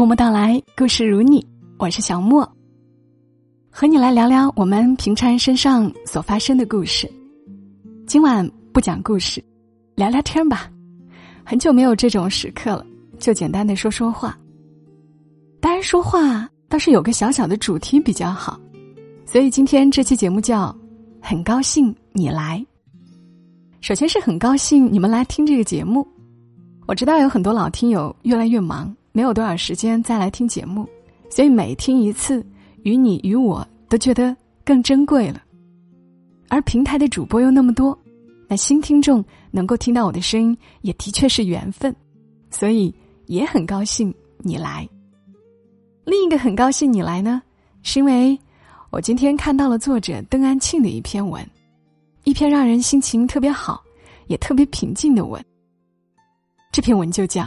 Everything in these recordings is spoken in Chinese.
默默到来，故事如你，我是小莫，和你来聊聊我们平常人身上所发生的故事。今晚不讲故事，聊聊天吧。很久没有这种时刻了，就简单的说说话。当然，说话倒是有个小小的主题比较好，所以今天这期节目叫“很高兴你来”。首先是很高兴你们来听这个节目，我知道有很多老听友越来越忙。没有多少时间再来听节目，所以每听一次，与你与我都觉得更珍贵了。而平台的主播又那么多，那新听众能够听到我的声音，也的确是缘分，所以也很高兴你来。另一个很高兴你来呢，是因为我今天看到了作者邓安庆的一篇文，一篇让人心情特别好，也特别平静的文。这篇文就叫。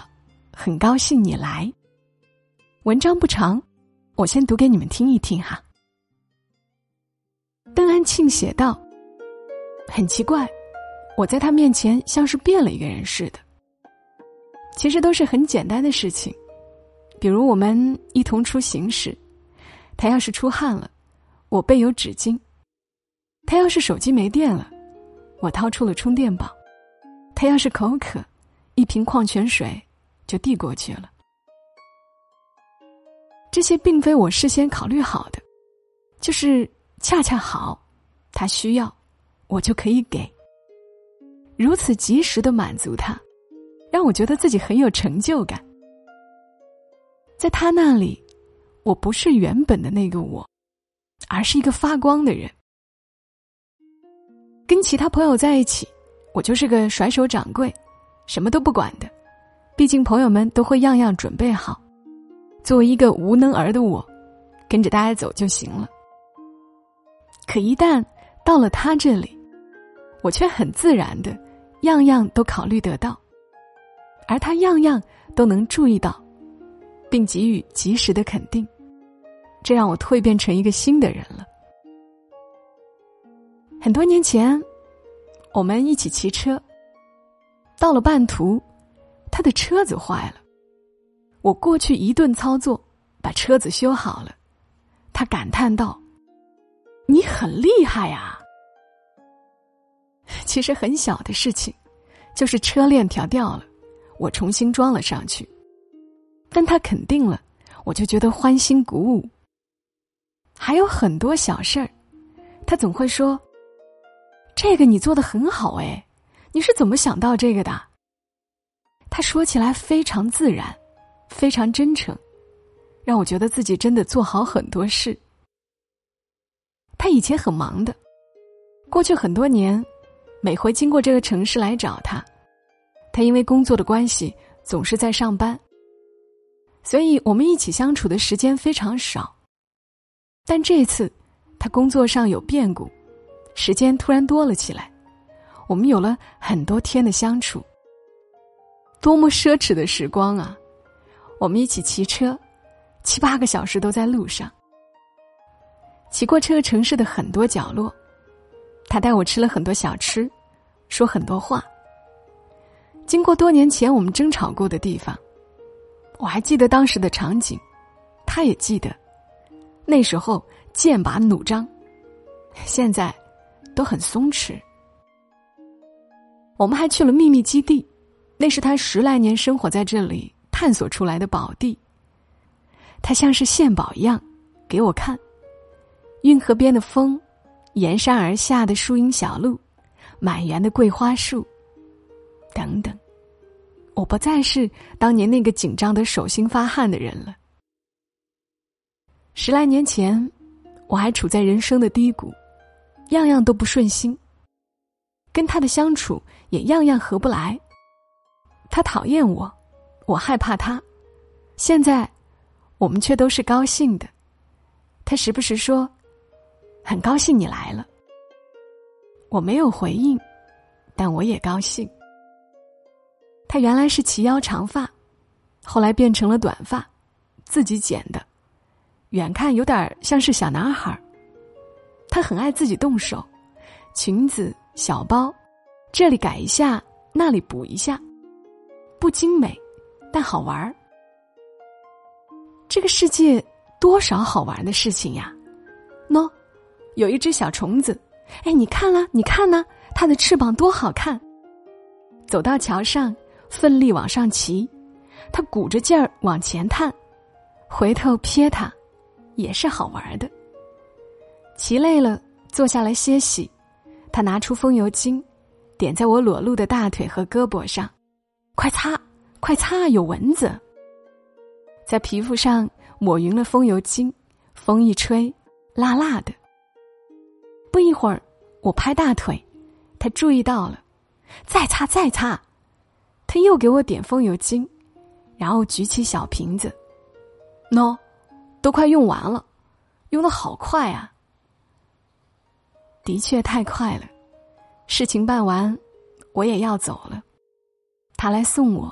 很高兴你来。文章不长，我先读给你们听一听哈。邓安庆写道：“很奇怪，我在他面前像是变了一个人似的。其实都是很简单的事情，比如我们一同出行时，他要是出汗了，我备有纸巾；他要是手机没电了，我掏出了充电宝；他要是口渴，一瓶矿泉水。”就递过去了。这些并非我事先考虑好的，就是恰恰好，他需要，我就可以给。如此及时的满足他，让我觉得自己很有成就感。在他那里，我不是原本的那个我，而是一个发光的人。跟其他朋友在一起，我就是个甩手掌柜，什么都不管的。毕竟朋友们都会样样准备好，作为一个无能儿的我，跟着大家走就行了。可一旦到了他这里，我却很自然的，样样都考虑得到，而他样样都能注意到，并给予及时的肯定，这让我蜕变成一个新的人了。很多年前，我们一起骑车，到了半途。他的车子坏了，我过去一顿操作，把车子修好了。他感叹道：“你很厉害呀！”其实很小的事情，就是车链条掉了，我重新装了上去。但他肯定了，我就觉得欢欣鼓舞。还有很多小事儿，他总会说：“这个你做的很好哎，你是怎么想到这个的？”他说起来非常自然，非常真诚，让我觉得自己真的做好很多事。他以前很忙的，过去很多年，每回经过这个城市来找他，他因为工作的关系总是在上班，所以我们一起相处的时间非常少。但这次，他工作上有变故，时间突然多了起来，我们有了很多天的相处。多么奢侈的时光啊！我们一起骑车，七八个小时都在路上，骑过这个城市的很多角落。他带我吃了很多小吃，说很多话。经过多年前我们争吵过的地方，我还记得当时的场景，他也记得。那时候剑拔弩张，现在都很松弛。我们还去了秘密基地。那是他十来年生活在这里探索出来的宝地。他像是献宝一样，给我看。运河边的风，沿山而下的树荫小路，满园的桂花树，等等。我不再是当年那个紧张的手心发汗的人了。十来年前，我还处在人生的低谷，样样都不顺心。跟他的相处也样样合不来。他讨厌我，我害怕他。现在，我们却都是高兴的。他时不时说：“很高兴你来了。”我没有回应，但我也高兴。他原来是齐腰长发，后来变成了短发，自己剪的，远看有点像是小男孩。他很爱自己动手，裙子、小包，这里改一下，那里补一下。不精美，但好玩儿。这个世界多少好玩的事情呀！喏，有一只小虫子，哎，你看了？你看呢？它的翅膀多好看！走到桥上，奋力往上骑，它鼓着劲儿往前探，回头瞥它，也是好玩的。骑累了，坐下来歇息，他拿出风油精，点在我裸露的大腿和胳膊上，快擦，快擦，有蚊子。在皮肤上抹匀了风油精，风一吹，辣辣的。不一会儿，我拍大腿，他注意到了，再擦，再擦，他又给我点风油精，然后举起小瓶子，喏，都快用完了，用的好快啊！的确太快了，事情办完，我也要走了。他来送我，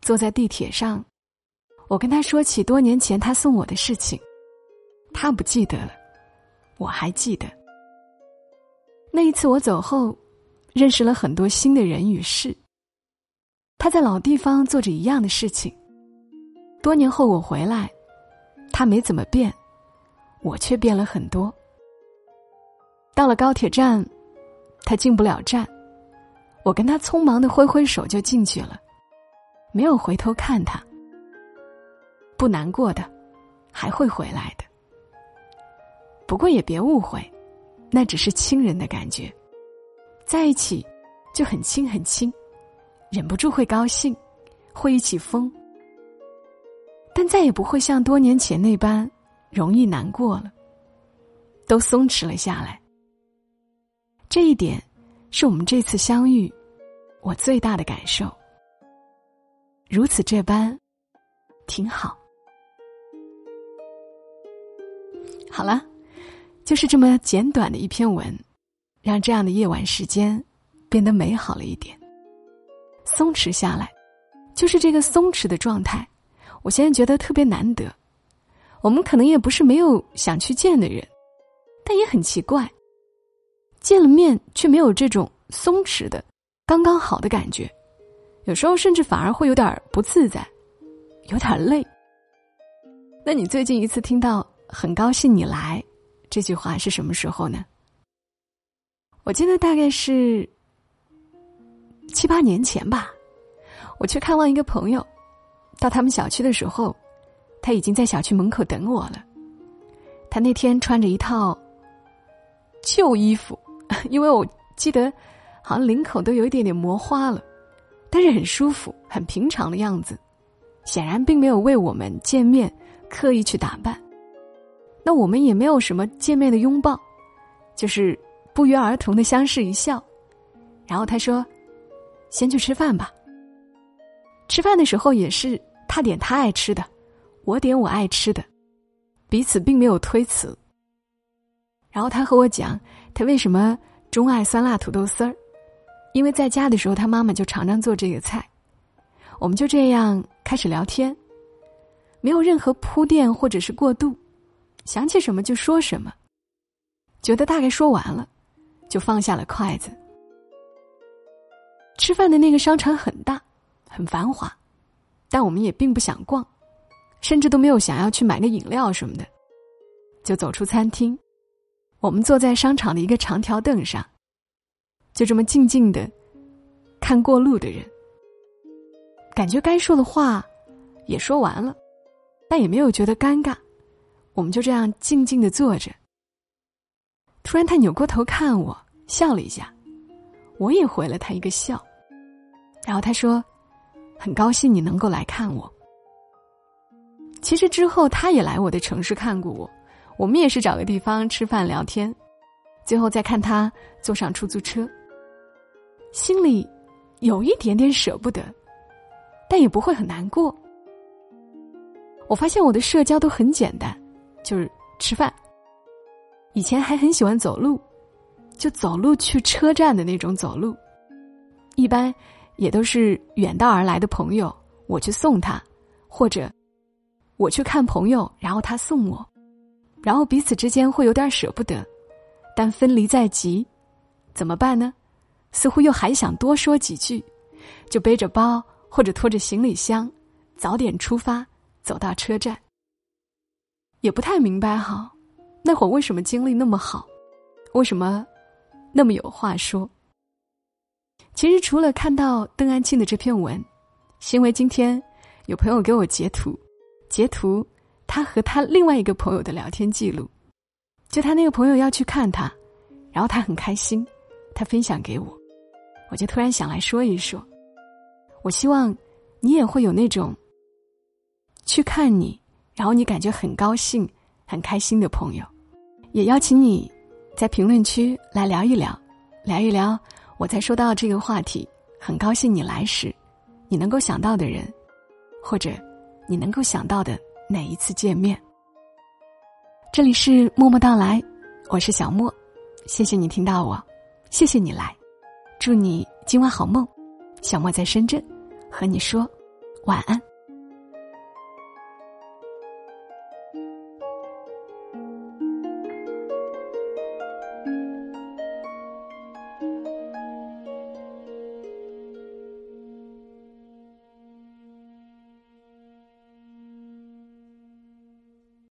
坐在地铁上，我跟他说起多年前他送我的事情，他不记得了，我还记得。那一次我走后，认识了很多新的人与事。他在老地方做着一样的事情，多年后我回来，他没怎么变，我却变了很多。到了高铁站，他进不了站，我跟他匆忙的挥挥手就进去了，没有回头看他。不难过的，还会回来的。不过也别误会，那只是亲人的感觉，在一起就很亲很亲，忍不住会高兴，会一起疯，但再也不会像多年前那般容易难过了，都松弛了下来。这一点，是我们这次相遇，我最大的感受。如此这般，挺好。好了，就是这么简短的一篇文，让这样的夜晚时间变得美好了一点，松弛下来。就是这个松弛的状态，我现在觉得特别难得。我们可能也不是没有想去见的人，但也很奇怪。见了面却没有这种松弛的、刚刚好的感觉，有时候甚至反而会有点不自在，有点累。那你最近一次听到“很高兴你来”这句话是什么时候呢？我记得大概是七八年前吧。我去看望一个朋友，到他们小区的时候，他已经在小区门口等我了。他那天穿着一套旧衣服。因为我记得，好像领口都有一点点磨花了，但是很舒服，很平常的样子，显然并没有为我们见面刻意去打扮。那我们也没有什么见面的拥抱，就是不约而同的相视一笑。然后他说：“先去吃饭吧。”吃饭的时候也是他点他爱吃的，我点我爱吃的，彼此并没有推辞。然后他和我讲。他为什么钟爱酸辣土豆丝儿？因为在家的时候，他妈妈就常常做这个菜。我们就这样开始聊天，没有任何铺垫或者是过渡，想起什么就说什么。觉得大概说完了，就放下了筷子。吃饭的那个商场很大，很繁华，但我们也并不想逛，甚至都没有想要去买个饮料什么的，就走出餐厅。我们坐在商场的一个长条凳上，就这么静静的看过路的人。感觉该说的话也说完了，但也没有觉得尴尬。我们就这样静静的坐着。突然，他扭过头看我，笑了一下，我也回了他一个笑。然后他说：“很高兴你能够来看我。”其实之后，他也来我的城市看过我。我们也是找个地方吃饭聊天，最后再看他坐上出租车，心里有一点点舍不得，但也不会很难过。我发现我的社交都很简单，就是吃饭。以前还很喜欢走路，就走路去车站的那种走路，一般也都是远道而来的朋友，我去送他，或者我去看朋友，然后他送我。然后彼此之间会有点舍不得，但分离在即，怎么办呢？似乎又还想多说几句，就背着包或者拖着行李箱，早点出发，走到车站。也不太明白哈，那会儿为什么精力那么好，为什么那么有话说。其实除了看到邓安庆的这篇文，是因为今天有朋友给我截图，截图他和他另外一个朋友的聊天记录，就他那个朋友要去看他，然后他很开心，他分享给我，我就突然想来说一说，我希望你也会有那种去看你。然后你感觉很高兴、很开心的朋友，也邀请你在评论区来聊一聊，聊一聊。我在说到这个话题，很高兴你来时，你能够想到的人，或者你能够想到的哪一次见面。这里是默默到来，我是小莫，谢谢你听到我，谢谢你来，祝你今晚好梦。小莫在深圳，和你说晚安。